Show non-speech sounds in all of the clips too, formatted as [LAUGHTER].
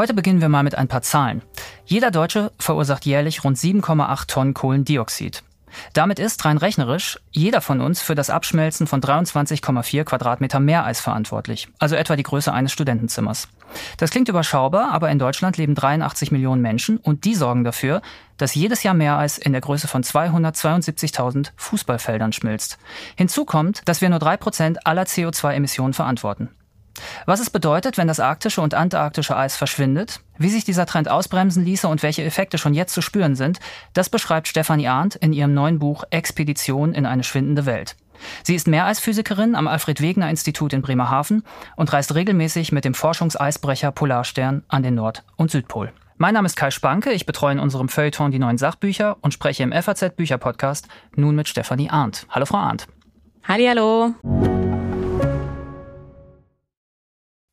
Heute beginnen wir mal mit ein paar Zahlen. Jeder Deutsche verursacht jährlich rund 7,8 Tonnen Kohlendioxid. Damit ist rein rechnerisch jeder von uns für das Abschmelzen von 23,4 Quadratmeter Meereis verantwortlich, also etwa die Größe eines Studentenzimmers. Das klingt überschaubar, aber in Deutschland leben 83 Millionen Menschen und die sorgen dafür, dass jedes Jahr Meereis in der Größe von 272.000 Fußballfeldern schmilzt. Hinzu kommt, dass wir nur drei Prozent aller CO2-Emissionen verantworten. Was es bedeutet, wenn das arktische und antarktische Eis verschwindet, wie sich dieser Trend ausbremsen ließe und welche Effekte schon jetzt zu spüren sind, das beschreibt Stefanie Arndt in ihrem neuen Buch Expedition in eine schwindende Welt. Sie ist Meereisphysikerin am Alfred-Wegener-Institut in Bremerhaven und reist regelmäßig mit dem Forschungseisbrecher Polarstern an den Nord- und Südpol. Mein Name ist Kai Spanke, ich betreue in unserem Feuilleton die neuen Sachbücher und spreche im FAZ Bücherpodcast nun mit Stefanie Arndt. Hallo Frau Arndt. Hallo.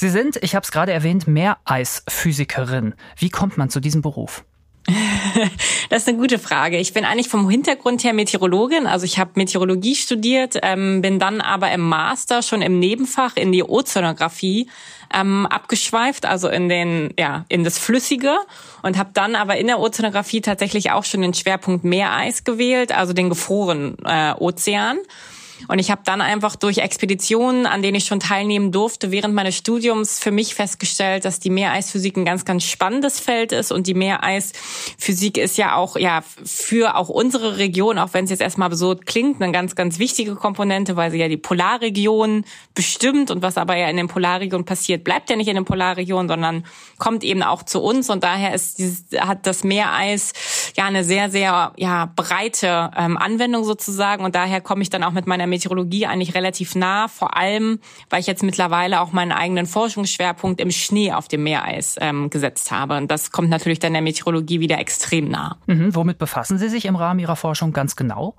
Sie sind, ich habe es gerade erwähnt, Meereisphysikerin. Wie kommt man zu diesem Beruf? [LAUGHS] Das ist eine gute Frage. Ich bin eigentlich vom Hintergrund her Meteorologin, also ich habe Meteorologie studiert, ähm, bin dann aber im Master schon im Nebenfach in die Ozeanographie ähm, abgeschweift, also in den ja in das Flüssige und habe dann aber in der Ozeanographie tatsächlich auch schon den Schwerpunkt Meereis gewählt, also den gefrorenen äh, Ozean. Und ich habe dann einfach durch Expeditionen, an denen ich schon teilnehmen durfte, während meines Studiums für mich festgestellt, dass die Meereisphysik ein ganz, ganz spannendes Feld ist. Und die Meereisphysik ist ja auch ja für auch unsere Region, auch wenn es jetzt erstmal so klingt, eine ganz, ganz wichtige Komponente, weil sie ja die Polarregion bestimmt. Und was aber ja in den Polarregionen passiert, bleibt ja nicht in den Polarregionen, sondern kommt eben auch zu uns. Und daher ist dieses, hat das Meereis ja eine sehr, sehr ja, breite ähm, Anwendung sozusagen. Und daher komme ich dann auch mit meiner Meteorologie eigentlich relativ nah, vor allem, weil ich jetzt mittlerweile auch meinen eigenen Forschungsschwerpunkt im Schnee auf dem Meereis ähm, gesetzt habe. Und das kommt natürlich dann der Meteorologie wieder extrem nah. Mhm, womit befassen Sie sich im Rahmen Ihrer Forschung ganz genau?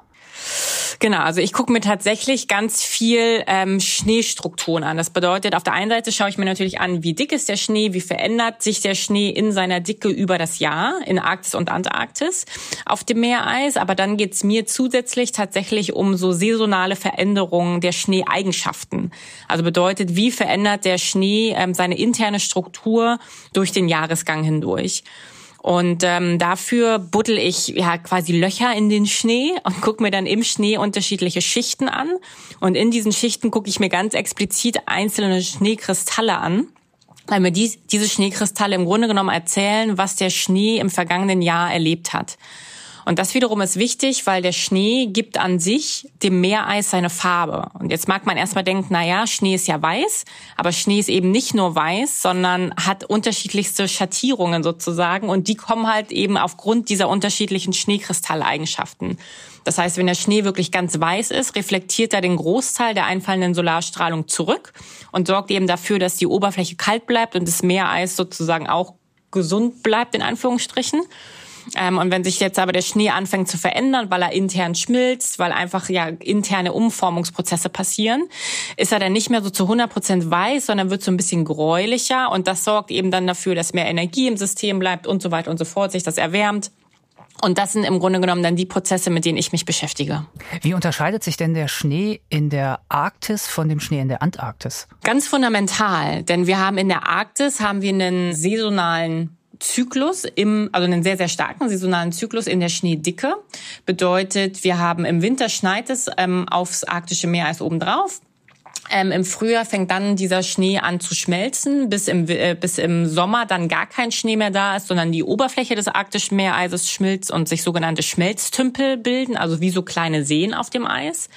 Genau, also ich gucke mir tatsächlich ganz viel ähm, Schneestrukturen an. Das bedeutet, auf der einen Seite schaue ich mir natürlich an, wie dick ist der Schnee, wie verändert sich der Schnee in seiner Dicke über das Jahr in Arktis und Antarktis auf dem Meereis. Aber dann geht's mir zusätzlich tatsächlich um so saisonale Veränderungen der Schneeeigenschaften. Also bedeutet, wie verändert der Schnee ähm, seine interne Struktur durch den Jahresgang hindurch. Und ähm, dafür buddel ich ja quasi Löcher in den Schnee und gucke mir dann im Schnee unterschiedliche Schichten an. Und in diesen Schichten gucke ich mir ganz explizit einzelne Schneekristalle an weil mir die, diese Schneekristalle im Grunde genommen erzählen, was der Schnee im vergangenen Jahr erlebt hat. Und das wiederum ist wichtig, weil der Schnee gibt an sich dem Meereis seine Farbe. Und jetzt mag man erstmal denken, na ja, Schnee ist ja weiß, aber Schnee ist eben nicht nur weiß, sondern hat unterschiedlichste Schattierungen sozusagen und die kommen halt eben aufgrund dieser unterschiedlichen Schneekristalleigenschaften. Das heißt, wenn der Schnee wirklich ganz weiß ist, reflektiert er den Großteil der einfallenden Solarstrahlung zurück und sorgt eben dafür, dass die Oberfläche kalt bleibt und das Meereis sozusagen auch gesund bleibt, in Anführungsstrichen. Ähm, und wenn sich jetzt aber der Schnee anfängt zu verändern, weil er intern schmilzt, weil einfach ja interne Umformungsprozesse passieren, ist er dann nicht mehr so zu 100 Prozent weiß, sondern wird so ein bisschen gräulicher und das sorgt eben dann dafür, dass mehr Energie im System bleibt und so weiter und so fort, sich das erwärmt. Und das sind im Grunde genommen dann die Prozesse, mit denen ich mich beschäftige. Wie unterscheidet sich denn der Schnee in der Arktis von dem Schnee in der Antarktis? Ganz fundamental, denn wir haben in der Arktis haben wir einen saisonalen Zyklus im, also einen sehr, sehr starken saisonalen Zyklus in der Schneedicke. Bedeutet, wir haben im Winter schneit es ähm, aufs arktische Meereis obendrauf. Ähm, Im Frühjahr fängt dann dieser Schnee an zu schmelzen, bis im, äh, bis im Sommer dann gar kein Schnee mehr da ist, sondern die Oberfläche des arktischen Meereises schmilzt und sich sogenannte Schmelztümpel bilden, also wie so kleine Seen auf dem Eis.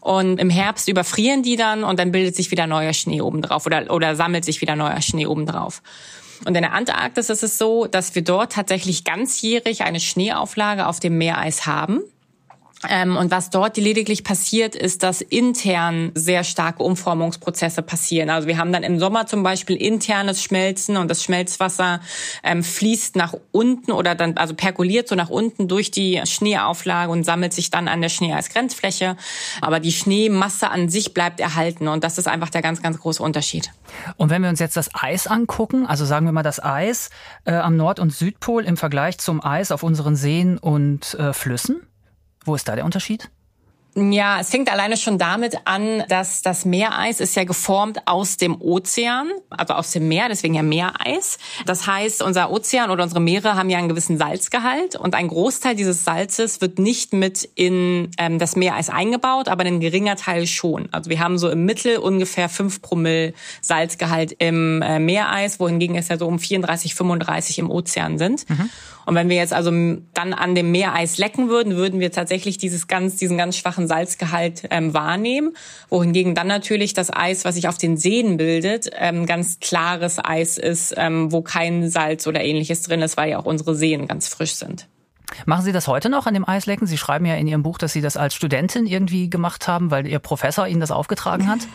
Und im Herbst überfrieren die dann und dann bildet sich wieder neuer Schnee obendrauf oder, oder sammelt sich wieder neuer Schnee obendrauf. Und in der Antarktis ist es so, dass wir dort tatsächlich ganzjährig eine Schneeauflage auf dem Meereis haben. Ähm, und was dort lediglich passiert, ist, dass intern sehr starke Umformungsprozesse passieren. Also wir haben dann im Sommer zum Beispiel internes Schmelzen und das Schmelzwasser ähm, fließt nach unten oder dann also perkuliert so nach unten durch die Schneeauflage und sammelt sich dann an der Schneeeisgrenzfläche. Aber die Schneemasse an sich bleibt erhalten und das ist einfach der ganz, ganz große Unterschied. Und wenn wir uns jetzt das Eis angucken, also sagen wir mal das Eis äh, am Nord- und Südpol im Vergleich zum Eis auf unseren Seen und äh, Flüssen, wo ist da der Unterschied? Ja, es fängt alleine schon damit an, dass das Meereis ist ja geformt aus dem Ozean, also aus dem Meer, deswegen ja Meereis. Das heißt, unser Ozean oder unsere Meere haben ja einen gewissen Salzgehalt und ein Großteil dieses Salzes wird nicht mit in ähm, das Meereis eingebaut, aber ein geringer Teil schon. Also wir haben so im Mittel ungefähr fünf Promille Salzgehalt im äh, Meereis, wohingegen es ja so um 34, 35 im Ozean sind. Mhm. Und wenn wir jetzt also dann an dem Meereis lecken würden, würden wir tatsächlich dieses ganz, diesen ganz schwachen Salzgehalt ähm, wahrnehmen. Wohingegen dann natürlich das Eis, was sich auf den Seen bildet, ähm, ganz klares Eis ist, ähm, wo kein Salz oder ähnliches drin ist, weil ja auch unsere Seen ganz frisch sind. Machen Sie das heute noch an dem Eislecken? Sie schreiben ja in Ihrem Buch, dass Sie das als Studentin irgendwie gemacht haben, weil Ihr Professor Ihnen das aufgetragen hat. [LAUGHS]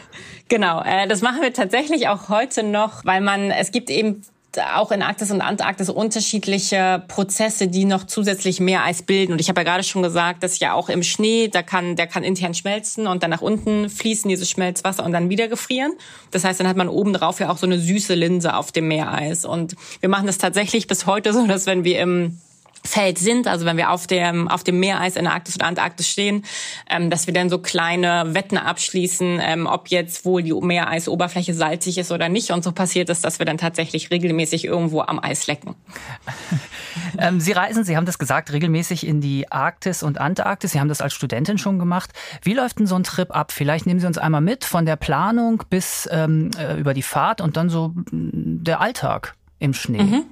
Genau, äh, das machen wir tatsächlich auch heute noch, weil man, es gibt eben auch in Arktis und Antarktis unterschiedliche Prozesse, die noch zusätzlich mehr Eis bilden. Und ich habe ja gerade schon gesagt, dass ja auch im Schnee, da kann, der kann intern schmelzen und dann nach unten fließen dieses Schmelzwasser und dann wieder gefrieren. Das heißt, dann hat man oben drauf ja auch so eine süße Linse auf dem Meereis. Und wir machen das tatsächlich bis heute so, dass wenn wir im Feld sind, also wenn wir auf dem, auf dem Meereis in der Arktis oder Antarktis stehen, ähm, dass wir dann so kleine Wetten abschließen, ähm, ob jetzt wohl die Meereisoberfläche salzig ist oder nicht. Und so passiert es, dass wir dann tatsächlich regelmäßig irgendwo am Eis lecken. [LAUGHS] ähm, Sie reisen, Sie haben das gesagt, regelmäßig in die Arktis und Antarktis. Sie haben das als Studentin schon gemacht. Wie läuft denn so ein Trip ab? Vielleicht nehmen Sie uns einmal mit von der Planung bis ähm, äh, über die Fahrt und dann so mm, der Alltag im Schnee. Mhm.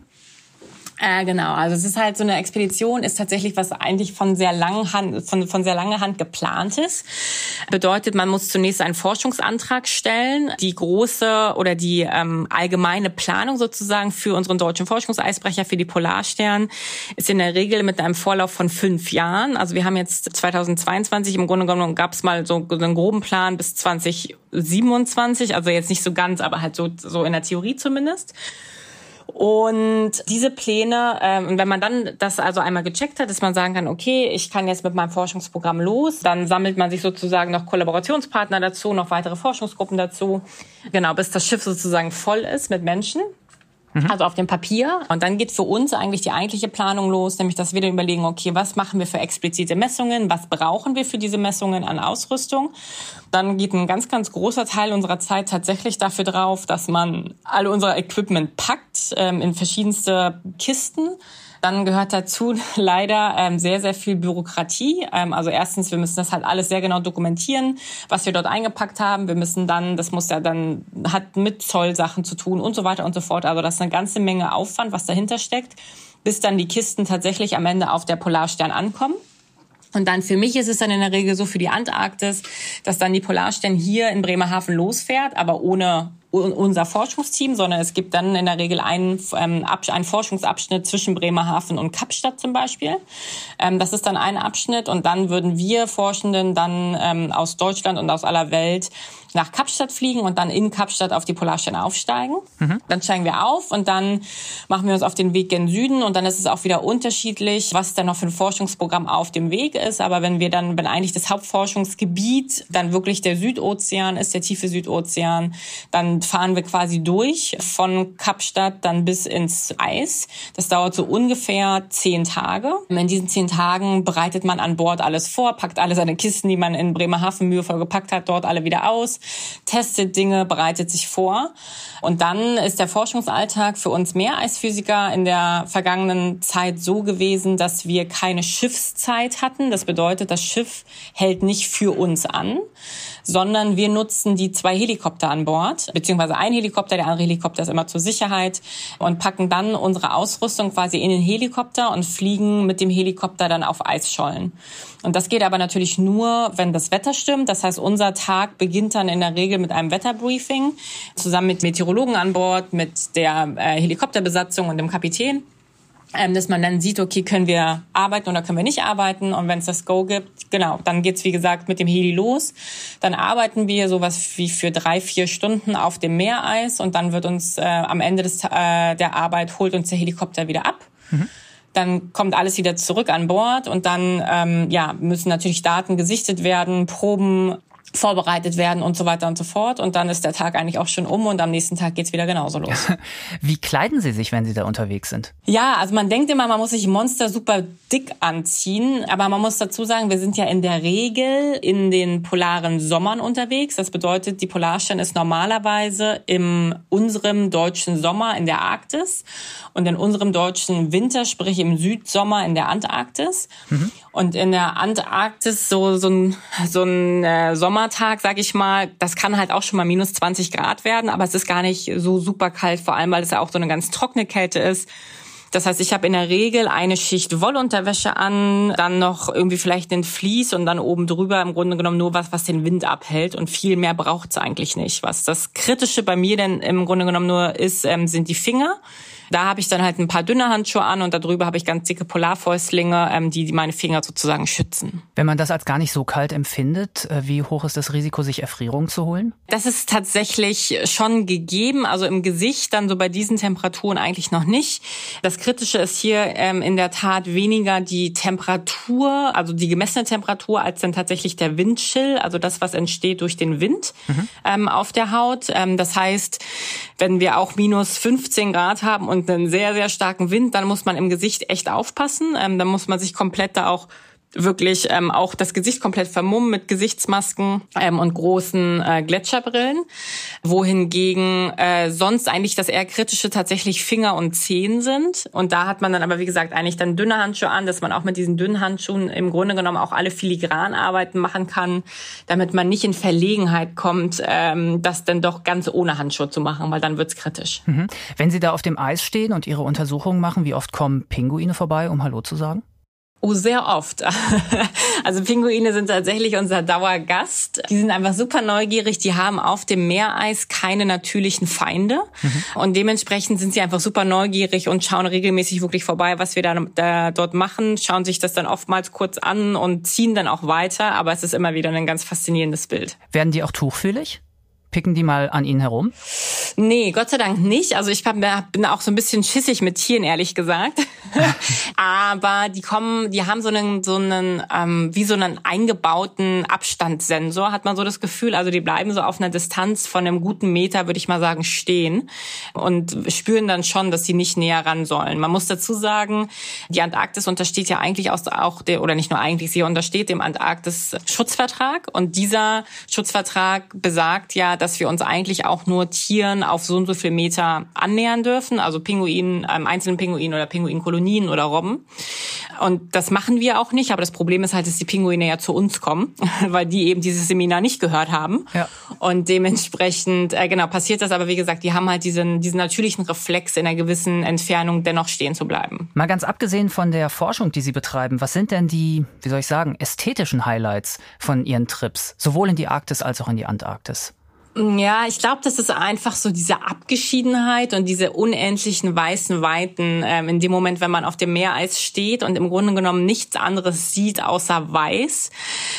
Äh, genau, also es ist halt so eine Expedition, ist tatsächlich was eigentlich von sehr langen Hand, von, von sehr langer Hand geplant ist. Bedeutet, man muss zunächst einen Forschungsantrag stellen. Die große oder die ähm, allgemeine Planung sozusagen für unseren deutschen Forschungseisbrecher, für die Polarstern, ist in der Regel mit einem Vorlauf von fünf Jahren. Also wir haben jetzt 2022, im Grunde genommen gab es mal so, so einen groben Plan bis 2027, also jetzt nicht so ganz, aber halt so, so in der Theorie zumindest. Und diese Pläne, ähm, wenn man dann das also einmal gecheckt hat, dass man sagen kann, okay, ich kann jetzt mit meinem Forschungsprogramm los, dann sammelt man sich sozusagen noch Kollaborationspartner dazu, noch weitere Forschungsgruppen dazu, genau, bis das Schiff sozusagen voll ist mit Menschen. Mhm. Also auf dem Papier. Und dann geht für uns eigentlich die eigentliche Planung los, nämlich dass wir dann überlegen, okay, was machen wir für explizite Messungen, was brauchen wir für diese Messungen an Ausrüstung. Dann geht ein ganz, ganz großer Teil unserer Zeit tatsächlich dafür drauf, dass man alle unser Equipment packt ähm, in verschiedenste Kisten dann gehört dazu [LAUGHS] leider ähm, sehr, sehr viel Bürokratie. Ähm, also erstens, wir müssen das halt alles sehr genau dokumentieren, was wir dort eingepackt haben. Wir müssen dann, das muss ja dann, hat mit Zollsachen zu tun und so weiter und so fort. Also das ist eine ganze Menge Aufwand, was dahinter steckt, bis dann die Kisten tatsächlich am Ende auf der Polarstern ankommen. Und dann für mich ist es dann in der Regel so für die Antarktis, dass dann die Polarstern hier in Bremerhaven losfährt, aber ohne unser Forschungsteam, sondern es gibt dann in der Regel einen, ähm, einen Forschungsabschnitt zwischen Bremerhaven und Kapstadt zum Beispiel. Ähm, das ist dann ein Abschnitt und dann würden wir Forschenden dann ähm, aus Deutschland und aus aller Welt nach Kapstadt fliegen und dann in Kapstadt auf die Polarstern aufsteigen. Mhm. Dann steigen wir auf und dann machen wir uns auf den Weg gen Süden und dann ist es auch wieder unterschiedlich, was dann noch für ein Forschungsprogramm auf dem Weg ist. Aber wenn wir dann, wenn eigentlich das Hauptforschungsgebiet dann wirklich der Südozean ist, der tiefe Südozean, dann fahren wir quasi durch von Kapstadt dann bis ins Eis. Das dauert so ungefähr zehn Tage. In diesen zehn Tagen bereitet man an Bord alles vor, packt alle seine Kisten, die man in Bremerhaven mühevoll gepackt hat, dort alle wieder aus, testet Dinge, bereitet sich vor. Und dann ist der Forschungsalltag für uns Meereisphysiker in der vergangenen Zeit so gewesen, dass wir keine Schiffszeit hatten. Das bedeutet, das Schiff hält nicht für uns an, sondern wir nutzen die zwei Helikopter an Bord, beziehungsweise ein Helikopter, der andere Helikopter ist immer zur Sicherheit und packen dann unsere Ausrüstung quasi in den Helikopter und fliegen mit dem Helikopter dann auf Eisschollen. Und das geht aber natürlich nur, wenn das Wetter stimmt. Das heißt, unser Tag beginnt dann in der Regel mit einem Wetterbriefing zusammen mit Meteorologen an Bord, mit der äh, Helikopterbesatzung und dem Kapitän. Ähm, dass man dann sieht, okay, können wir arbeiten oder können wir nicht arbeiten. Und wenn es das Go gibt, genau, dann geht's wie gesagt mit dem Heli los. Dann arbeiten wir sowas wie für drei, vier Stunden auf dem Meereis und dann wird uns äh, am Ende des, äh, der Arbeit holt uns der Helikopter wieder ab. Mhm. Dann kommt alles wieder zurück an Bord und dann ähm, ja, müssen natürlich Daten gesichtet werden, Proben vorbereitet werden und so weiter und so fort. Und dann ist der Tag eigentlich auch schon um und am nächsten Tag geht's wieder genauso los. [LAUGHS] Wie kleiden Sie sich, wenn Sie da unterwegs sind? Ja, also man denkt immer, man muss sich Monster super dick anziehen. Aber man muss dazu sagen, wir sind ja in der Regel in den polaren Sommern unterwegs. Das bedeutet, die Polarstern ist normalerweise im unserem deutschen Sommer in der Arktis und in unserem deutschen Winter, sprich im Südsommer in der Antarktis. Mhm. Und in der Antarktis so, so ein, so ein äh, Sommertag, sag ich mal, das kann halt auch schon mal minus 20 Grad werden, aber es ist gar nicht so super kalt, vor allem weil es ja auch so eine ganz trockene Kälte ist. Das heißt, ich habe in der Regel eine Schicht Wollunterwäsche an, dann noch irgendwie vielleicht den Vlies und dann oben drüber im Grunde genommen nur was, was den Wind abhält und viel mehr braucht's eigentlich nicht. Was das Kritische bei mir denn im Grunde genommen nur ist, ähm, sind die Finger. Da habe ich dann halt ein paar dünne Handschuhe an und darüber habe ich ganz dicke Polarfäustlinge, ähm, die meine Finger sozusagen schützen. Wenn man das als gar nicht so kalt empfindet, äh, wie hoch ist das Risiko, sich Erfrierung zu holen? Das ist tatsächlich schon gegeben. Also im Gesicht dann so bei diesen Temperaturen eigentlich noch nicht. Das Kritische ist hier ähm, in der Tat weniger die Temperatur, also die gemessene Temperatur, als dann tatsächlich der Windchill, also das, was entsteht durch den Wind mhm. ähm, auf der Haut. Ähm, das heißt, wenn wir auch minus 15 Grad haben und und einen sehr, sehr starken Wind, dann muss man im Gesicht echt aufpassen. Ähm, dann muss man sich komplett da auch wirklich ähm, auch das Gesicht komplett vermummen mit Gesichtsmasken ähm, und großen äh, Gletscherbrillen, wohingegen äh, sonst eigentlich das eher kritische tatsächlich Finger und Zehen sind. Und da hat man dann aber, wie gesagt, eigentlich dann dünne Handschuhe an, dass man auch mit diesen dünnen Handschuhen im Grunde genommen auch alle Filigranarbeiten machen kann, damit man nicht in Verlegenheit kommt, ähm, das dann doch ganz ohne Handschuhe zu machen, weil dann wird's kritisch. Mhm. Wenn Sie da auf dem Eis stehen und Ihre Untersuchungen machen, wie oft kommen Pinguine vorbei, um Hallo zu sagen? Oh, sehr oft. [LAUGHS] Also Pinguine sind tatsächlich unser Dauergast. Die sind einfach super neugierig. Die haben auf dem Meereis keine natürlichen Feinde. Mhm. Und dementsprechend sind sie einfach super neugierig und schauen regelmäßig wirklich vorbei, was wir da, da dort machen, schauen sich das dann oftmals kurz an und ziehen dann auch weiter. Aber es ist immer wieder ein ganz faszinierendes Bild. Werden die auch tuchfühlig? Picken die mal an Ihnen herum? Nee, Gott sei Dank nicht. Also ich bin auch so ein bisschen schissig mit Tieren, ehrlich gesagt. [LAUGHS] Aber die kommen, die haben so einen, so einen, ähm, wie so einen eingebauten Abstandssensor, hat man so das Gefühl. Also die bleiben so auf einer Distanz von einem guten Meter, würde ich mal sagen, stehen und spüren dann schon, dass sie nicht näher ran sollen. Man muss dazu sagen, die Antarktis untersteht ja eigentlich auch der, oder nicht nur eigentlich, sie untersteht dem Antarktis-Schutzvertrag und dieser Schutzvertrag besagt ja, dass wir uns eigentlich auch nur Tieren auf so und so viel Meter annähern dürfen, also Pinguinen, einem einzelnen Pinguin oder Pinguinkolonien oder Robben. Und das machen wir auch nicht, aber das Problem ist halt, dass die Pinguine ja zu uns kommen, [LAUGHS] weil die eben dieses Seminar nicht gehört haben. Ja. Und dementsprechend, äh, genau, passiert das, aber wie gesagt, die haben halt diesen, diesen natürlichen Reflex in einer gewissen Entfernung dennoch stehen zu bleiben. Mal ganz abgesehen von der Forschung, die Sie betreiben, was sind denn die, wie soll ich sagen, ästhetischen Highlights von Ihren Trips, sowohl in die Arktis als auch in die Antarktis? Ja, ich glaube, das ist einfach so diese Abgeschiedenheit und diese unendlichen weißen Weiten ähm, in dem Moment, wenn man auf dem Meereis steht und im Grunde genommen nichts anderes sieht außer weiß.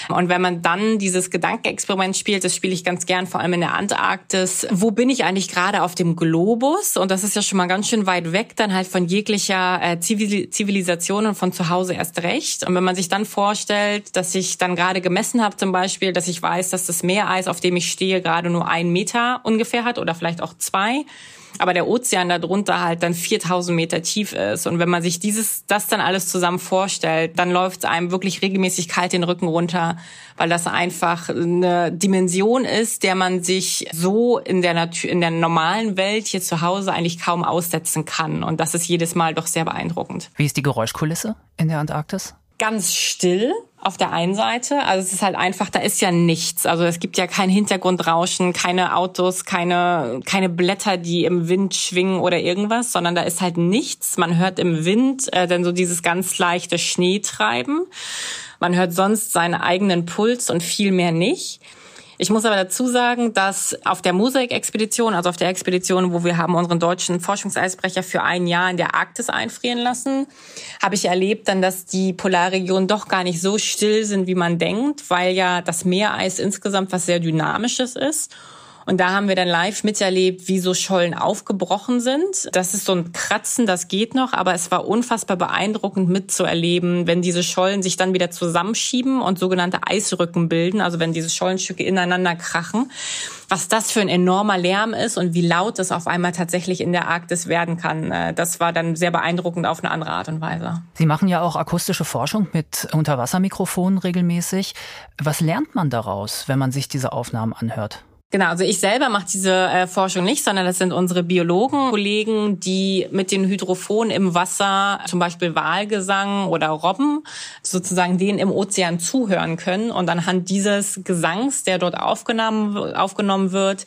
Und wenn man dann dieses Gedankenexperiment spielt, das spiele ich ganz gern, vor allem in der Antarktis. Wo bin ich eigentlich gerade auf dem Globus? Und das ist ja schon mal ganz schön weit weg, dann halt von jeglicher äh, Zivilisation und von zu Hause erst recht. Und wenn man sich dann vorstellt, dass ich dann gerade gemessen habe zum Beispiel, dass ich weiß, dass das Meereis, auf dem ich stehe, gerade nur nur einen Meter ungefähr hat oder vielleicht auch zwei aber der Ozean darunter halt dann 4000 Meter tief ist. Und wenn man sich dieses, das dann alles zusammen vorstellt, dann läuft es einem wirklich regelmäßig kalt den Rücken runter, weil das einfach eine Dimension ist, der man sich so in der Natur, in der normalen Welt hier zu Hause eigentlich kaum aussetzen kann. Und das ist jedes Mal doch sehr beeindruckend. Wie ist die Geräuschkulisse in der Antarktis? Ganz still auf der einen Seite. Also es ist halt einfach, da ist ja nichts. Also es gibt ja kein Hintergrundrauschen, keine Autos, keine, keine Blätter, die im Wind schwingen oder irgendwas, sondern da ist halt nichts. Man hört im Wind äh, dann so dieses ganz leichte Schneetreiben. Man hört sonst seinen eigenen Puls und viel mehr nicht. Ich muss aber dazu sagen, dass auf der Mosaik-Expedition, also auf der Expedition, wo wir haben unseren deutschen Forschungseisbrecher für ein Jahr in der Arktis einfrieren lassen, habe ich erlebt dann, dass die Polarregionen doch gar nicht so still sind, wie man denkt, weil ja das Meereis insgesamt was sehr Dynamisches ist. Und da haben wir dann live miterlebt, wie so Schollen aufgebrochen sind. Das ist so ein Kratzen, das geht noch, aber es war unfassbar beeindruckend mitzuerleben, wenn diese Schollen sich dann wieder zusammenschieben und sogenannte Eisrücken bilden, also wenn diese Schollenstücke ineinander krachen. Was das für ein enormer Lärm ist und wie laut es auf einmal tatsächlich in der Arktis werden kann, äh, das war dann sehr beeindruckend auf eine andere Art und Weise. Sie machen ja auch akustische Forschung mit Unterwassermikrofonen regelmäßig. Was lernt man daraus, wenn man sich diese Aufnahmen anhört? Genau, also ich selber mache diese äh, Forschung nicht, sondern das sind unsere Biologen, Kollegen, die mit den Hydrophonen im Wasser, zum Beispiel Walgesang oder Robben, sozusagen denen im Ozean zuhören können. Und anhand dieses Gesangs, der dort aufgenommen, aufgenommen wird,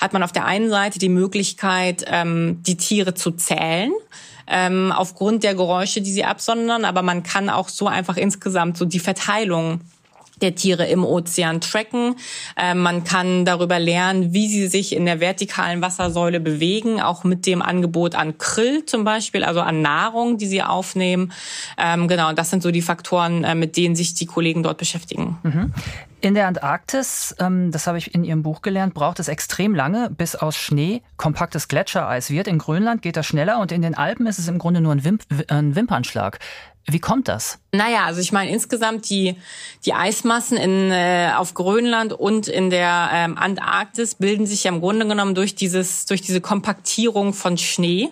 hat man auf der einen Seite die Möglichkeit, ähm, die Tiere zu zählen ähm, aufgrund der Geräusche, die sie absondern. Aber man kann auch so einfach insgesamt so die Verteilung der Tiere im Ozean tracken. Äh, man kann darüber lernen, wie sie sich in der vertikalen Wassersäule bewegen, auch mit dem Angebot an Krill zum Beispiel, also an Nahrung, die sie aufnehmen. Ähm, genau, das sind so die Faktoren, äh, mit denen sich die Kollegen dort beschäftigen. Mhm. In der Antarktis, ähm, das habe ich in Ihrem Buch gelernt, braucht es extrem lange, bis aus Schnee kompaktes Gletschereis wird. In Grönland geht das schneller und in den Alpen ist es im Grunde nur ein, Wimp ein Wimpernschlag. Wie kommt das? Naja, also ich meine insgesamt die, die Eismassen in, äh, auf Grönland und in der ähm, Antarktis bilden sich ja im Grunde genommen durch, dieses, durch diese Kompaktierung von Schnee.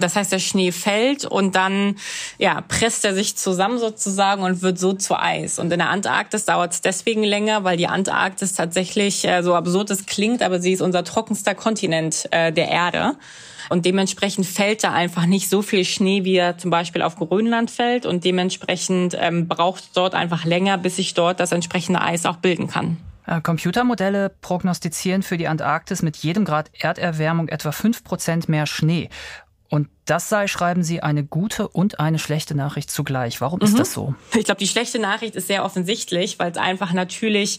Das heißt, der Schnee fällt und dann ja, presst er sich zusammen sozusagen und wird so zu Eis. Und in der Antarktis dauert es deswegen länger, weil die Antarktis tatsächlich, äh, so absurd es klingt, aber sie ist unser trockenster Kontinent äh, der Erde. Und dementsprechend fällt da einfach nicht so viel Schnee, wie er zum Beispiel auf Grönland fällt. Und dementsprechend ähm, braucht es dort einfach länger, bis sich dort das entsprechende Eis auch bilden kann. Äh, Computermodelle prognostizieren für die Antarktis mit jedem Grad Erderwärmung etwa fünf Prozent mehr Schnee. Und das sei, schreiben Sie, eine gute und eine schlechte Nachricht zugleich. Warum ist mhm. das so? Ich glaube, die schlechte Nachricht ist sehr offensichtlich, weil es einfach natürlich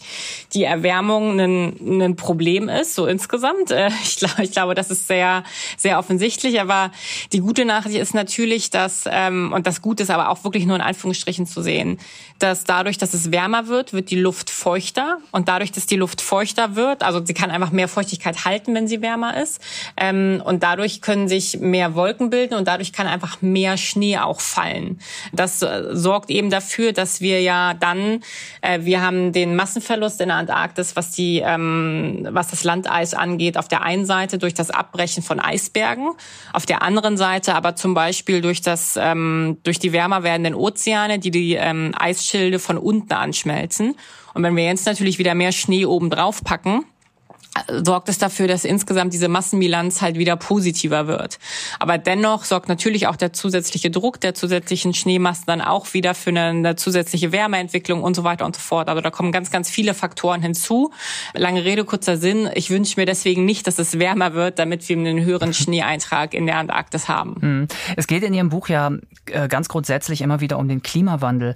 die Erwärmung ein, ein Problem ist, so insgesamt. Äh, ich glaube, ich glaube, das ist sehr, sehr offensichtlich. Aber die gute Nachricht ist natürlich, dass, ähm, und das Gute ist aber auch wirklich nur in Anführungsstrichen zu sehen, dass dadurch, dass es wärmer wird, wird die Luft feuchter. Und dadurch, dass die Luft feuchter wird, also sie kann einfach mehr Feuchtigkeit halten, wenn sie wärmer ist. Ähm, und dadurch können sich mehr Wolken bilden und dadurch kann einfach mehr Schnee auch fallen. Das äh, sorgt eben dafür, dass wir ja dann, äh, wir haben den Massenverlust in der Antarktis, was die, ähm, was das Landeis angeht, auf der einen Seite durch das Abbrechen von Eisbergen, auf der anderen Seite aber zum Beispiel durch das, ähm, durch die wärmer werdenden Ozeane, die die ähm, Eisschilde von unten anschmelzen. Und wenn wir jetzt natürlich wieder mehr Schnee oben drauf packen, sorgt es dafür, dass insgesamt diese Massenbilanz halt wieder positiver wird. Aber dennoch sorgt natürlich auch der zusätzliche Druck der zusätzlichen Schneemassen dann auch wieder für eine, eine, zusätzliche Wärmeentwicklung und so weiter und so fort. Also da kommen ganz, ganz viele Faktoren hinzu. Lange Rede, kurzer Sinn. Ich wünsche mir deswegen nicht, dass es wärmer wird, damit wir einen höheren [LAUGHS] Schneeeintrag in der Antarktis haben. Hm. Es geht in Ihrem Buch ja äh, ganz grundsätzlich immer wieder um den Klimawandel.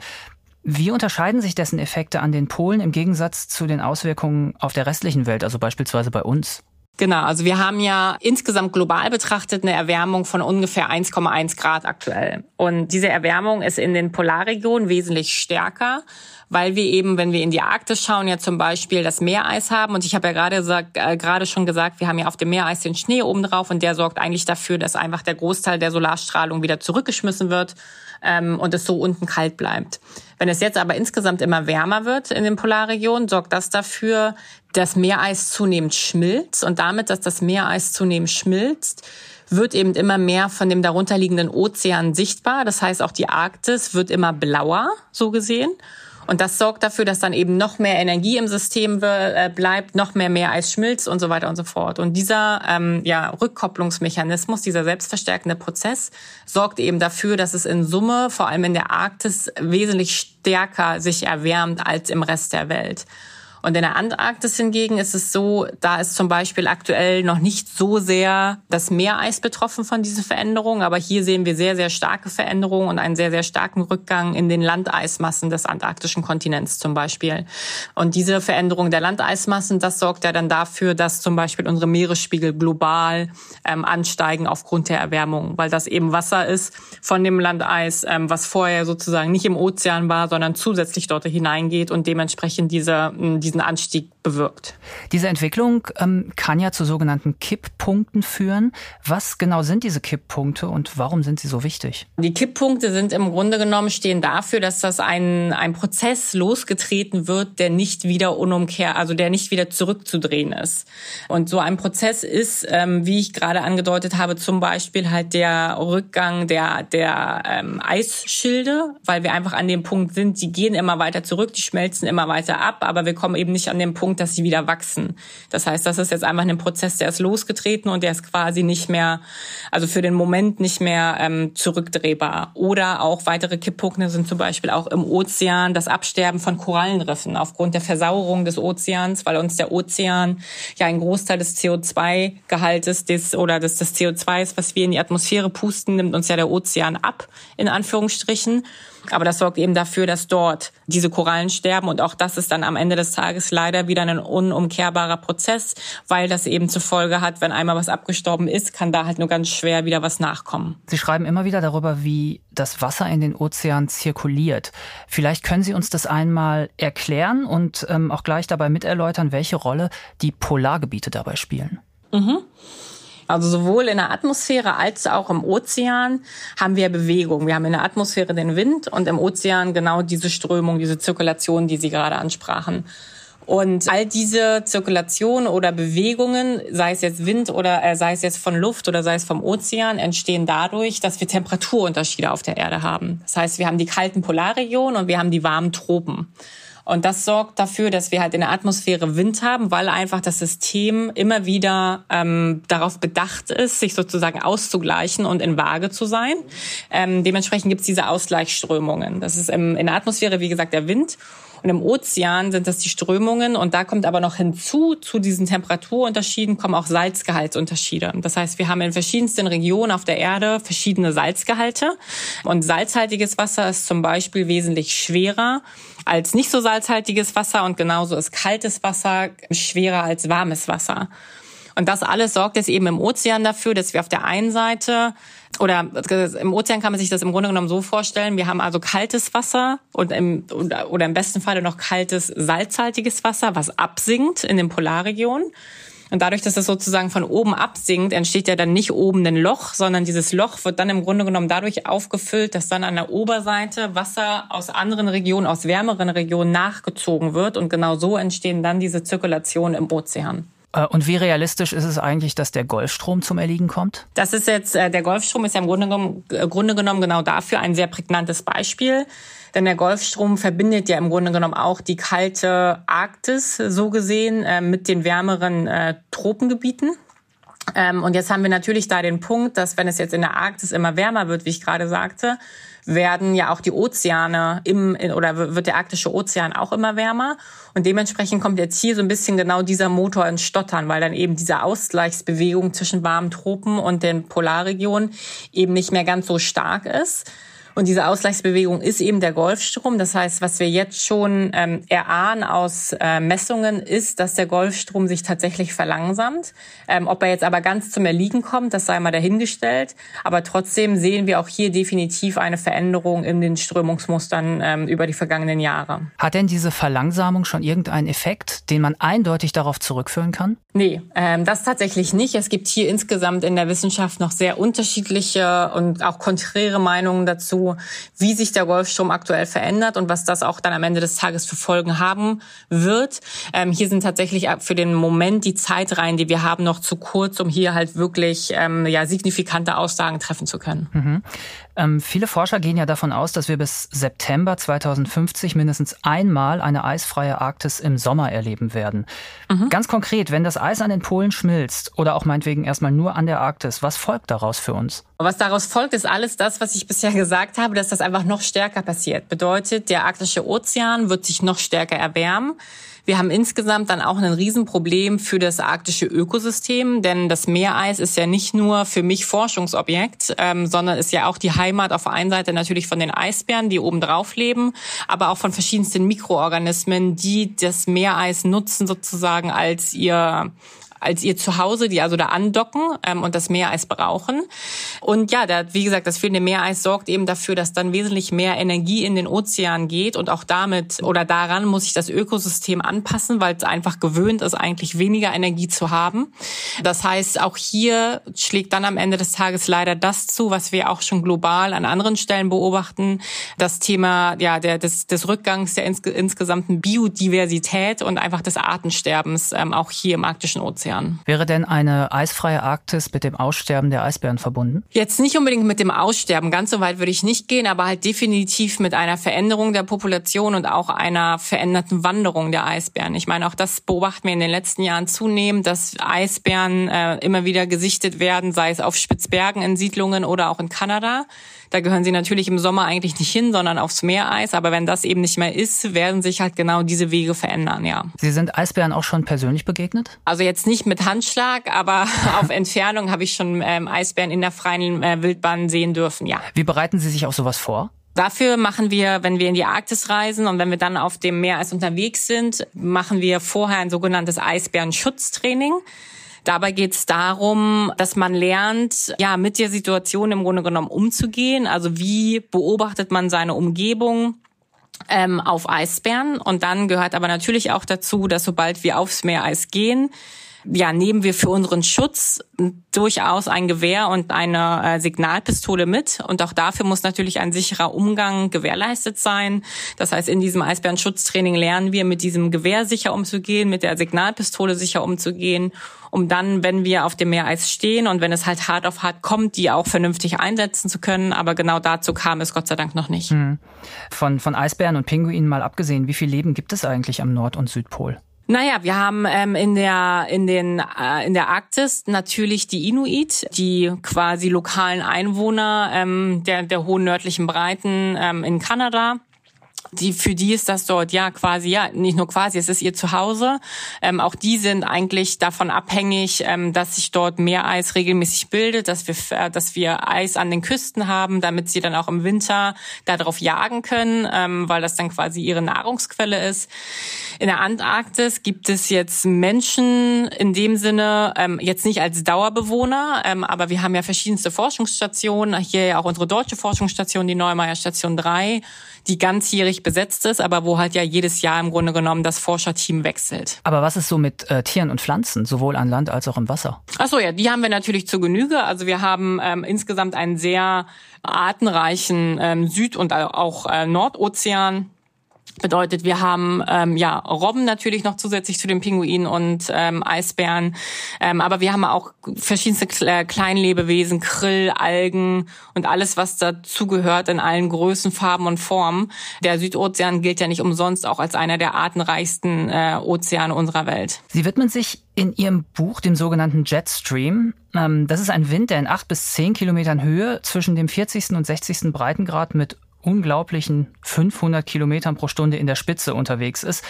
Wie unterscheiden sich dessen Effekte an den Polen im Gegensatz zu den Auswirkungen auf der restlichen Welt, also beispielsweise bei uns? Genau, also wir haben ja insgesamt global betrachtet eine Erwärmung von ungefähr 1,1 Grad aktuell. Und diese Erwärmung ist in den Polarregionen wesentlich stärker, weil wir eben, wenn wir in die Arktis schauen, ja zum Beispiel das Meereis haben. Und ich habe ja gerade äh, gerade schon gesagt, wir haben ja auf dem Meereis den Schnee oben drauf und der sorgt eigentlich dafür, dass einfach der Großteil der Solarstrahlung wieder zurückgeschmissen wird ähm, und es so unten kalt bleibt. Wenn es jetzt aber insgesamt immer wärmer wird in den Polarregionen, sorgt das dafür, dass Meereis zunehmend schmilzt und damit, dass das Meereis zunehmend schmilzt, wird eben immer mehr von dem darunterliegenden Ozean sichtbar. Das heißt, auch die Arktis wird immer blauer, so gesehen. Und das sorgt dafür, dass dann eben noch mehr Energie im System äh, bleibt, noch mehr Meereis schmilzt und so weiter und so fort. Und dieser ähm, ja, Rückkopplungsmechanismus, dieser selbstverstärkende Prozess sorgt eben dafür, dass es in Summe, vor allem in der Arktis, wesentlich stärker sich erwärmt als im Rest der Welt. Und in der Antarktis hingegen ist es so, da ist zum Beispiel aktuell noch nicht so sehr das Meereis betroffen von dieser Veränderung, aber hier sehen wir sehr, sehr starke Veränderungen und einen sehr, sehr starken Rückgang in den Landeismassen des antarktischen Kontinents zum Beispiel. Und diese Veränderung der Landeismassen, das sorgt ja dann dafür, dass zum Beispiel unsere Meeresspiegel global ähm, ansteigen aufgrund der Erwärmung, weil das eben Wasser ist von dem Landeis, ähm, was vorher sozusagen nicht im Ozean war, sondern zusätzlich dort hineingeht und dementsprechend diese, diesen Anstieg bewirkt. Diese Entwicklung ähm, kann ja zu sogenannten Kipppunkten führen. Was genau sind diese Kipppunkte und warum sind sie so wichtig? Die Kipppunkte sind im Grunde genommen stehen dafür, dass das ein, ein Prozess losgetreten wird, der nicht wieder unumkehr, also der nicht wieder zurückzudrehen ist. Und so ein Prozess ist, ähm, wie ich gerade angedeutet habe, zum Beispiel halt der Rückgang der, der ähm, Eisschilde, weil wir einfach an dem Punkt sind, die gehen immer weiter zurück, die schmelzen immer weiter ab, aber wir kommen eben nicht an den Punkt, dass sie wieder wachsen. Das heißt, das ist jetzt einfach ein Prozess, der ist losgetreten und der ist quasi nicht mehr, also für den Moment nicht mehr ähm, zurückdrehbar. Oder auch weitere Kipppunkte sind zum Beispiel auch im Ozean das Absterben von Korallenriffen aufgrund der Versauerung des Ozeans, weil uns der Ozean ja einen Großteil des CO2-Gehaltes des oder des, des CO2s, was wir in die Atmosphäre pusten, nimmt uns ja der Ozean ab, in Anführungsstrichen. Aber das sorgt eben dafür, dass dort diese Korallen sterben. Und auch das ist dann am Ende des Tages leider wieder ein unumkehrbarer Prozess, weil das eben zur Folge hat, wenn einmal was abgestorben ist, kann da halt nur ganz schwer wieder was nachkommen. Sie schreiben immer wieder darüber, wie das Wasser in den Ozeanen zirkuliert. Vielleicht können Sie uns das einmal erklären und ähm, auch gleich dabei miterläutern, welche Rolle die Polargebiete dabei spielen. Mhm. Also sowohl in der Atmosphäre als auch im Ozean haben wir Bewegung. Wir haben in der Atmosphäre den Wind und im Ozean genau diese Strömung, diese Zirkulation, die Sie gerade ansprachen. Und all diese Zirkulation oder Bewegungen, sei es jetzt Wind oder äh, sei es jetzt von Luft oder sei es vom Ozean, entstehen dadurch, dass wir Temperaturunterschiede auf der Erde haben. Das heißt, wir haben die kalten Polarregionen und wir haben die warmen Tropen. Und das sorgt dafür, dass wir halt in der Atmosphäre Wind haben, weil einfach das System immer wieder ähm, darauf bedacht ist, sich sozusagen auszugleichen und in Waage zu sein. Ähm, dementsprechend gibt es diese Ausgleichsströmungen. Das ist im, in der Atmosphäre, wie gesagt, der Wind. Und im Ozean sind das die Strömungen. Und da kommt aber noch hinzu, zu diesen Temperaturunterschieden kommen auch Salzgehaltsunterschiede. Das heißt, wir haben in verschiedensten Regionen auf der Erde verschiedene Salzgehalte. Und salzhaltiges Wasser ist zum Beispiel wesentlich schwerer als nicht so salzhaltiges Wasser. Und genauso ist kaltes Wasser schwerer als warmes Wasser. Und das alles sorgt jetzt eben im Ozean dafür, dass wir auf der einen Seite oder im Ozean kann man sich das im Grunde genommen so vorstellen, wir haben also kaltes Wasser und im, oder im besten Falle noch kaltes, salzhaltiges Wasser, was absinkt in den Polarregionen. Und dadurch, dass es sozusagen von oben absinkt, entsteht ja dann nicht oben ein Loch, sondern dieses Loch wird dann im Grunde genommen dadurch aufgefüllt, dass dann an der Oberseite Wasser aus anderen Regionen, aus wärmeren Regionen nachgezogen wird. Und genau so entstehen dann diese Zirkulationen im Ozean. Äh, und wie realistisch ist es eigentlich, dass der Golfstrom zum Erliegen kommt? Das ist jetzt, äh, der Golfstrom ist ja im Grunde genommen, äh, Grunde genommen genau dafür ein sehr prägnantes Beispiel. Denn der Golfstrom verbindet ja im Grunde genommen auch die kalte Arktis, so gesehen, mit den wärmeren Tropengebieten. Ähm, und jetzt haben wir natürlich da den Punkt, dass wenn es jetzt in der Arktis immer wärmer wird, wie ich gerade sagte, werden ja auch die Ozeane im, oder wird der arktische Ozean auch immer wärmer. Und dementsprechend kommt jetzt hier so ein bisschen genau dieser Motor ins Stottern, weil dann eben diese Ausgleichsbewegung zwischen warmen Tropen und den Polarregionen eben nicht mehr ganz so stark ist. Und diese Ausgleichsbewegung ist eben der Golfstrom. Das heißt, was wir jetzt schon ähm, erahnen aus äh, Messungen, ist, dass der Golfstrom sich tatsächlich verlangsamt. Ähm, ob er jetzt aber ganz zum Erliegen kommt, das sei mal dahingestellt. Aber trotzdem sehen wir auch hier definitiv eine Veränderung in den Strömungsmustern ähm, über die vergangenen Jahre. Hat denn diese Verlangsamung schon irgendeinen Effekt, den man eindeutig darauf zurückführen kann? Nee, ähm, das tatsächlich nicht. Es gibt hier insgesamt in der Wissenschaft noch sehr unterschiedliche und auch konträre Meinungen dazu wie sich der Golfstrom aktuell verändert und was das auch dann am Ende des Tages für Folgen haben wird. Ähm, hier sind tatsächlich für den Moment die Zeitreihen, die wir haben, noch zu kurz, um hier halt wirklich ähm, ja, signifikante Aussagen treffen zu können. Mhm. Ähm, viele Forscher gehen ja davon aus, dass wir bis September 2050 mindestens einmal eine eisfreie Arktis im Sommer erleben werden. Mhm. Ganz konkret, wenn das Eis an den Polen schmilzt oder auch meinetwegen erstmal nur an der Arktis, was folgt daraus für uns? Was daraus folgt, ist alles das, was ich bisher gesagt habe, dass das einfach noch stärker passiert. Bedeutet, der arktische Ozean wird sich noch stärker erwärmen. Wir haben insgesamt dann auch ein Riesenproblem für das arktische Ökosystem, denn das Meereis ist ja nicht nur für mich Forschungsobjekt, ähm, sondern ist ja auch die Heimat auf der einen Seite natürlich von den Eisbären, die oben drauf leben, aber auch von verschiedensten Mikroorganismen, die das Meereis nutzen sozusagen als ihr als ihr Zuhause, die also da andocken ähm, und das Meereis brauchen. Und ja, da, wie gesagt, das fehlende Meereis sorgt eben dafür, dass dann wesentlich mehr Energie in den Ozean geht und auch damit oder daran muss sich das Ökosystem anpassen, weil es einfach gewöhnt ist, eigentlich weniger Energie zu haben. Das heißt, auch hier schlägt dann am Ende des Tages leider das zu, was wir auch schon global an anderen Stellen beobachten, das Thema ja der des, des Rückgangs der ins, insgesamten Biodiversität und einfach des Artensterbens ähm, auch hier im arktischen Ozean. Ozean. Wäre denn eine eisfreie Arktis mit dem Aussterben der Eisbären verbunden? Jetzt nicht unbedingt mit dem Aussterben, ganz so weit würde ich nicht gehen, aber halt definitiv mit einer Veränderung der Population und auch einer veränderten Wanderung der Eisbären. Ich meine, auch das beobachten wir in den letzten Jahren zunehmend, dass Eisbären äh, immer wieder gesichtet werden, sei es auf Spitzbergen in Siedlungen oder auch in Kanada. Da gehören sie natürlich im Sommer eigentlich nicht hin, sondern aufs Meereis. Aber wenn das eben nicht mehr ist, werden sich halt genau diese Wege verändern, ja. Sie sind Eisbären auch schon persönlich begegnet? Also jetzt nicht mit Handschlag, aber [LAUGHS] auf Entfernung habe ich schon ähm, Eisbären in der freien äh, Wildbahn sehen dürfen, ja. Wie bereiten Sie sich auf sowas vor? Dafür machen wir, wenn wir in die Arktis reisen und wenn wir dann auf dem Meereis unterwegs sind, machen wir vorher ein sogenanntes Eisbärenschutztraining. Dabei geht es darum, dass man lernt, ja, mit der Situation im Grunde genommen umzugehen. Also wie beobachtet man seine Umgebung? Ähm, auf Eisbären. Und dann gehört aber natürlich auch dazu, dass sobald wir aufs Meereis gehen, ja, nehmen wir für unseren Schutz durchaus ein Gewehr und eine äh, Signalpistole mit. Und auch dafür muss natürlich ein sicherer Umgang gewährleistet sein. Das heißt, in diesem Eisbärenschutztraining lernen wir, mit diesem Gewehr sicher umzugehen, mit der Signalpistole sicher umzugehen, um dann, wenn wir auf dem Meereis stehen und wenn es halt hart auf hart kommt, die auch vernünftig einsetzen zu können. Aber genau dazu kam es Gott sei Dank noch nicht. Hm. Von, von Eisbären und Pinguinen mal abgesehen, wie viel Leben gibt es eigentlich am Nord- und Südpol? Naja, wir haben ähm, in der in den äh, in der Arktis natürlich die Inuit, die quasi lokalen Einwohner ähm, der der hohen nördlichen Breiten ähm, in Kanada die für die ist das dort ja quasi ja nicht nur quasi es ist ihr Zuhause. Ähm, auch die sind eigentlich davon abhängig ähm, dass sich dort Meereis regelmäßig bildet dass wir äh, dass wir Eis an den Küsten haben damit sie dann auch im Winter darauf jagen können ähm, weil das dann quasi ihre Nahrungsquelle ist. In der Antarktis gibt es jetzt Menschen in dem Sinne ähm, jetzt nicht als Dauerbewohner ähm, aber wir haben ja verschiedenste Forschungsstationen. Hier ja auch unsere deutsche Forschungsstation die Neumeier Station 3 die ganzjährig besetzt ist, aber wo halt ja jedes Jahr im Grunde genommen das Forscherteam wechselt. Aber was ist so mit äh, Tieren und Pflanzen, sowohl an Land als auch im Wasser? Ach so, ja, die haben wir natürlich zu Genüge. Also wir haben ähm, insgesamt einen sehr artenreichen ähm, Süd- und auch äh, Nordozean Bedeutet, wir haben ähm, ja Robben natürlich noch zusätzlich zu den Pinguinen und ähm, Eisbären, ähm, aber wir haben auch verschiedenste äh, Kleinlebewesen, Krill, Algen und alles, was dazugehört in allen Größen, Farben und Formen. Der Südozean gilt ja nicht umsonst auch als einer der artenreichsten äh, Ozeane unserer Welt. Sie widmen sich in Ihrem Buch dem sogenannten Jetstream. Ähm, das ist ein Wind, der in acht bis zehn Kilometern Höhe zwischen dem 40. und 60. Breitengrad mit unglaublichen 500 Kilometern pro Stunde in der Spitze unterwegs ist.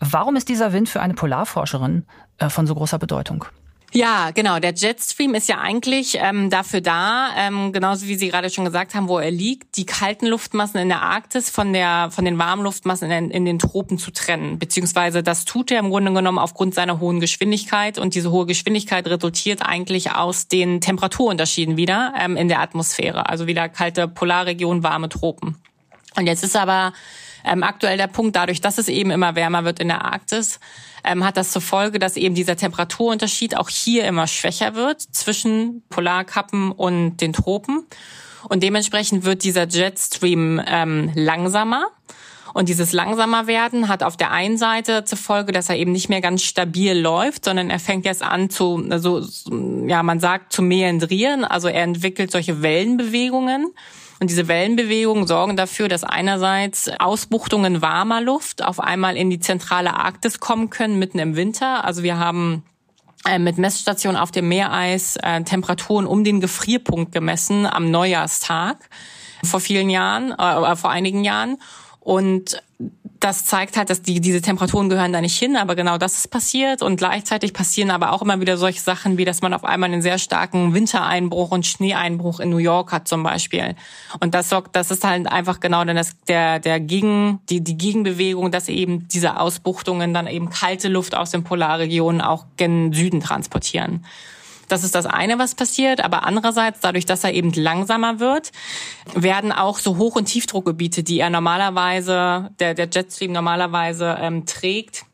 Warum ist dieser Wind für eine Polarforscherin äh, von so großer Bedeutung? Ja, genau. Der Jetstream ist ja eigentlich ähm, dafür da, ähm, genauso wie Sie gerade schon gesagt haben, wo er liegt, die kalten Luftmassen in der Arktis von der von den warmen Luftmassen in, in den Tropen zu trennen. Beziehungsweise das tut er im Grunde genommen aufgrund seiner hohen Geschwindigkeit und diese hohe Geschwindigkeit resultiert eigentlich aus den Temperaturunterschieden wieder ähm, in der Atmosphäre. Also wieder kalte Polarregion, warme Tropen. Und jetzt ist aber ähm, aktuell der Punkt, dadurch, dass es eben immer wärmer wird in der Arktis, ähm, hat das zur Folge, dass eben dieser Temperaturunterschied auch hier immer schwächer wird zwischen Polarkappen und den Tropen. Und dementsprechend wird dieser Jetstream ähm, langsamer. Und dieses langsamer werden hat auf der einen Seite zur Folge, dass er eben nicht mehr ganz stabil läuft, sondern er fängt jetzt an zu, also, ja, man sagt zu meandrieren. Also er entwickelt solche Wellenbewegungen. Und diese Wellenbewegungen sorgen dafür, dass einerseits Ausbuchtungen warmer Luft auf einmal in die zentrale Arktis kommen können, mitten im Winter. Also wir haben äh, mit Messstationen auf dem Meereis äh, Temperaturen um den Gefrierpunkt gemessen am Neujahrstag vor vielen Jahren, äh, vor einigen Jahren. Und das zeigt halt, dass die, diese Temperaturen gehören da nicht hin, aber genau das ist passiert. Und gleichzeitig passieren aber auch immer wieder solche Sachen, wie dass man auf einmal einen sehr starken Wintereinbruch und Schneeeinbruch in New York hat zum Beispiel. Und das sorgt, das ist halt einfach genau dann das, der, der Gegen, die, die Gegenbewegung, dass eben diese Ausbuchtungen dann eben kalte Luft aus den Polarregionen auch gen Süden transportieren. Das ist das eine, was passiert. Aber andererseits, dadurch, dass er eben langsamer wird, werden auch so Hoch- und Tiefdruckgebiete, die er normalerweise, der, der Jetstream normalerweise ähm, trägt,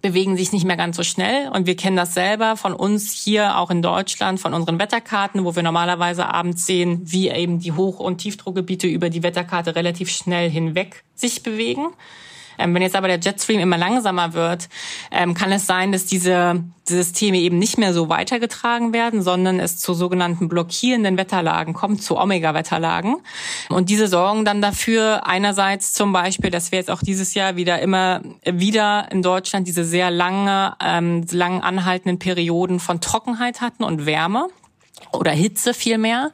bewegen sich nicht mehr ganz so schnell. Und wir kennen das selber von uns hier auch in Deutschland, von unseren Wetterkarten, wo wir normalerweise abends sehen, wie eben die Hoch- und Tiefdruckgebiete über die Wetterkarte relativ schnell hinweg sich bewegen. Ähm, wenn jetzt aber der Jetstream immer langsamer wird, ähm, kann es sein, dass diese Systeme eben nicht mehr so weitergetragen werden, sondern es zu sogenannten blockierenden Wetterlagen kommt, zu Omega-Wetterlagen. Und diese sorgen dann dafür einerseits zum Beispiel, dass wir jetzt auch dieses Jahr wieder immer wieder in Deutschland diese sehr lange, ähm, lang anhaltenden Perioden von Trockenheit hatten und Wärme oder Hitze vielmehr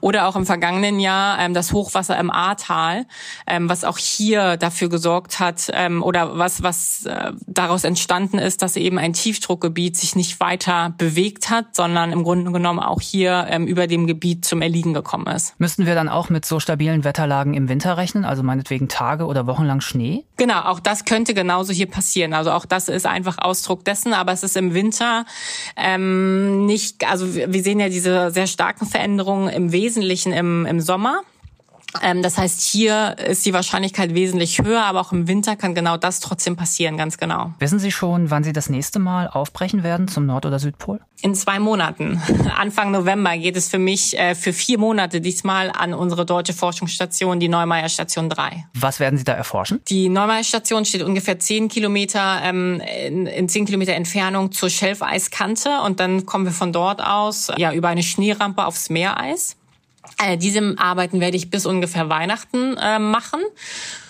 oder auch im vergangenen Jahr ähm, das Hochwasser im Ahrtal, ähm, was auch hier dafür gesorgt hat ähm, oder was was äh, daraus entstanden ist, dass eben ein Tiefdruckgebiet sich nicht weiter bewegt hat, sondern im Grunde genommen auch hier ähm, über dem Gebiet zum Erliegen gekommen ist. Müssten wir dann auch mit so stabilen Wetterlagen im Winter rechnen, also meinetwegen Tage oder Wochenlang Schnee? Genau, auch das könnte genauso hier passieren. Also auch das ist einfach Ausdruck dessen, aber es ist im Winter ähm, nicht, also wir sehen ja diese sehr starken Veränderungen im Wesentlichen im, im Sommer. Ähm, das heißt, hier ist die Wahrscheinlichkeit wesentlich höher, aber auch im Winter kann genau das trotzdem passieren, ganz genau. Wissen Sie schon, wann Sie das nächste Mal aufbrechen werden zum Nord- oder Südpol? In zwei Monaten. [LAUGHS] Anfang November geht es für mich äh, für vier Monate diesmal an unsere deutsche Forschungsstation, die Neumeier Station 3. Was werden Sie da erforschen? Die Neumeier Station steht ungefähr zehn Kilometer ähm, in, in zehn Kilometer Entfernung zur Schelfeiskante und dann kommen wir von dort aus ja über eine Schneerampe aufs Meereis. Äh, diese Arbeiten werde ich bis ungefähr Weihnachten äh, machen.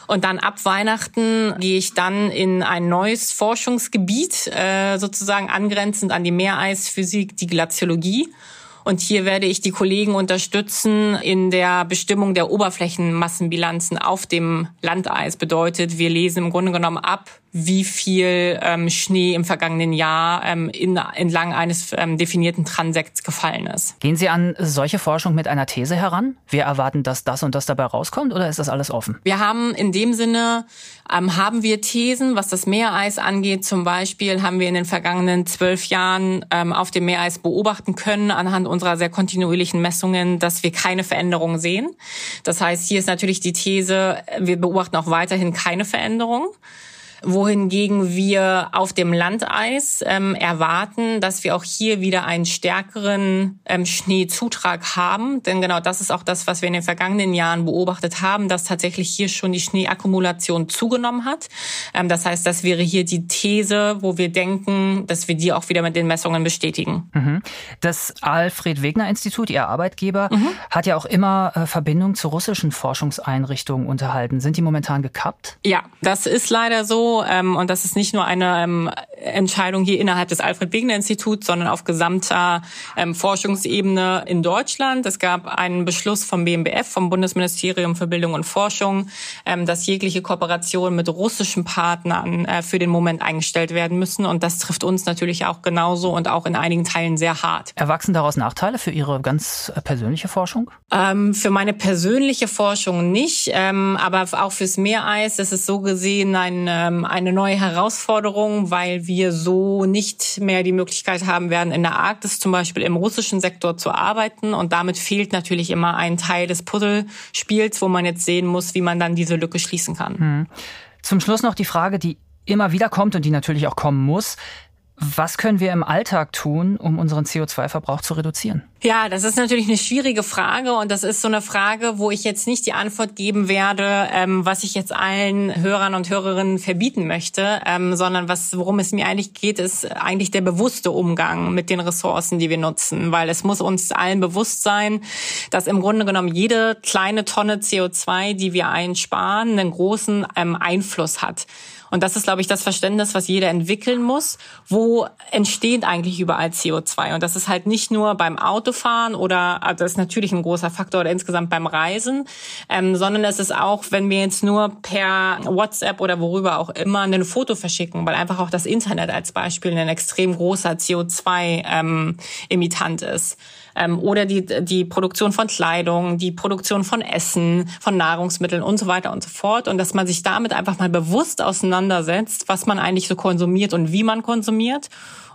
Und dann ab Weihnachten gehe ich dann in ein neues Forschungsgebiet, äh, sozusagen angrenzend an die Meereisphysik, die Glaziologie. Und hier werde ich die Kollegen unterstützen in der Bestimmung der Oberflächenmassenbilanzen auf dem Landeis. Bedeutet, wir lesen im Grunde genommen ab, wie viel ähm, Schnee im vergangenen Jahr ähm, in, entlang eines ähm, definierten Transekts gefallen ist. Gehen Sie an solche Forschung mit einer These heran? Wir erwarten, dass das und das dabei rauskommt oder ist das alles offen? Wir haben in dem Sinne, ähm, haben wir Thesen, was das Meereis angeht. Zum Beispiel haben wir in den vergangenen zwölf Jahren ähm, auf dem Meereis beobachten können, anhand unserer sehr kontinuierlichen Messungen, dass wir keine Veränderungen sehen. Das heißt, hier ist natürlich die These, wir beobachten auch weiterhin keine Veränderung wohingegen wir auf dem Landeis ähm, erwarten, dass wir auch hier wieder einen stärkeren ähm, Schneezutrag haben. Denn genau das ist auch das, was wir in den vergangenen Jahren beobachtet haben, dass tatsächlich hier schon die Schneeakkumulation zugenommen hat. Ähm, das heißt, das wäre hier die These, wo wir denken, dass wir die auch wieder mit den Messungen bestätigen. Mhm. Das Alfred Wegener Institut, Ihr Arbeitgeber, mhm. hat ja auch immer äh, Verbindung zu russischen Forschungseinrichtungen unterhalten. Sind die momentan gekappt? Ja, das ist leider so ähm, und das ist nicht nur eine ähm, Entscheidung hier innerhalb des Alfred Wegener Instituts, sondern auf gesamter ähm, Forschungsebene in Deutschland. Es gab einen Beschluss vom BMBF, vom Bundesministerium für Bildung und Forschung, ähm, dass jegliche Kooperation mit russischen Partnern äh, für den Moment eingestellt werden müssen und das trifft uns natürlich auch genauso und auch in einigen Teilen sehr hart. Erwachsen daraus Nachteile für Ihre ganz persönliche Forschung? Ähm, für meine persönliche Forschung nicht, ähm, aber auch fürs Meereis ist es so gesehen ein ähm, ähm, eine neue Herausforderung, weil wir so nicht mehr die Möglichkeit haben werden, in der Arktis zum Beispiel im russischen Sektor zu arbeiten. Und damit fehlt natürlich immer ein Teil des Puzzlespiels, wo man jetzt sehen muss, wie man dann diese Lücke schließen kann. Hm. Zum Schluss noch die Frage, die immer wieder kommt und die natürlich auch kommen muss. Was können wir im Alltag tun, um unseren CO2-Verbrauch zu reduzieren? Ja, das ist natürlich eine schwierige Frage und das ist so eine Frage, wo ich jetzt nicht die Antwort geben werde, ähm, was ich jetzt allen Hörern und Hörerinnen verbieten möchte, ähm, sondern was, worum es mir eigentlich geht, ist eigentlich der bewusste Umgang mit den Ressourcen, die wir nutzen, weil es muss uns allen bewusst sein, dass im Grunde genommen jede kleine Tonne CO2, die wir einsparen, einen großen ähm, Einfluss hat. Und das ist, glaube ich, das Verständnis, was jeder entwickeln muss. Wo entsteht eigentlich überall CO2? Und das ist halt nicht nur beim Autofahren oder, also das ist natürlich ein großer Faktor oder insgesamt beim Reisen, ähm, sondern es ist auch, wenn wir jetzt nur per WhatsApp oder worüber auch immer ein Foto verschicken, weil einfach auch das Internet als Beispiel ein extrem großer CO2-Emittant ähm, ist ähm, oder die, die Produktion von Kleidung, die Produktion von Essen, von Nahrungsmitteln und so weiter und so fort. Und dass man sich damit einfach mal bewusst auseinandersetzt, was man eigentlich so konsumiert und wie man konsumiert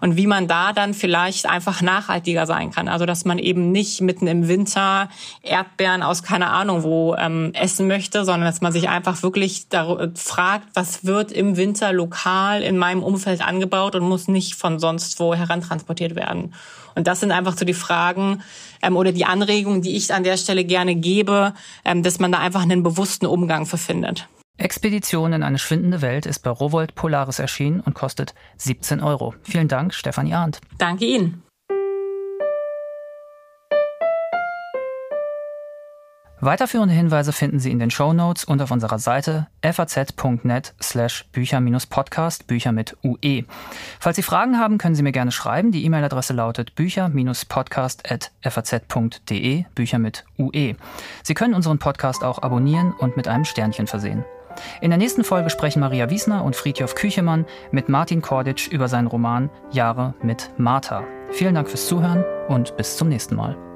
und wie man da dann vielleicht einfach nachhaltiger sein kann. Also dass man eben nicht mitten im Winter Erdbeeren aus keine Ahnung wo ähm, essen möchte, sondern dass man sich einfach wirklich fragt, was wird im Winter lokal in meinem Umfeld angebaut und muss nicht von sonst wo herantransportiert werden. Und das sind einfach so die Fragen ähm, oder die Anregungen, die ich an der Stelle gerne gebe, ähm, dass man da einfach einen bewussten Umgang für findet. Expedition in eine schwindende Welt ist bei Rowold Polaris erschienen und kostet 17 Euro. Vielen Dank, Stefanie Arndt. Danke Ihnen. Weiterführende Hinweise finden Sie in den Show Notes und auf unserer Seite faz.net slash Bücher-Podcast, Bücher mit UE. Falls Sie Fragen haben, können Sie mir gerne schreiben. Die E-Mail-Adresse lautet bücher-podcast.faz.de, Bücher mit UE. Sie können unseren Podcast auch abonnieren und mit einem Sternchen versehen. In der nächsten Folge sprechen Maria Wiesner und Friedhof Küchemann mit Martin Korditsch über seinen Roman Jahre mit Martha. Vielen Dank fürs Zuhören und bis zum nächsten Mal.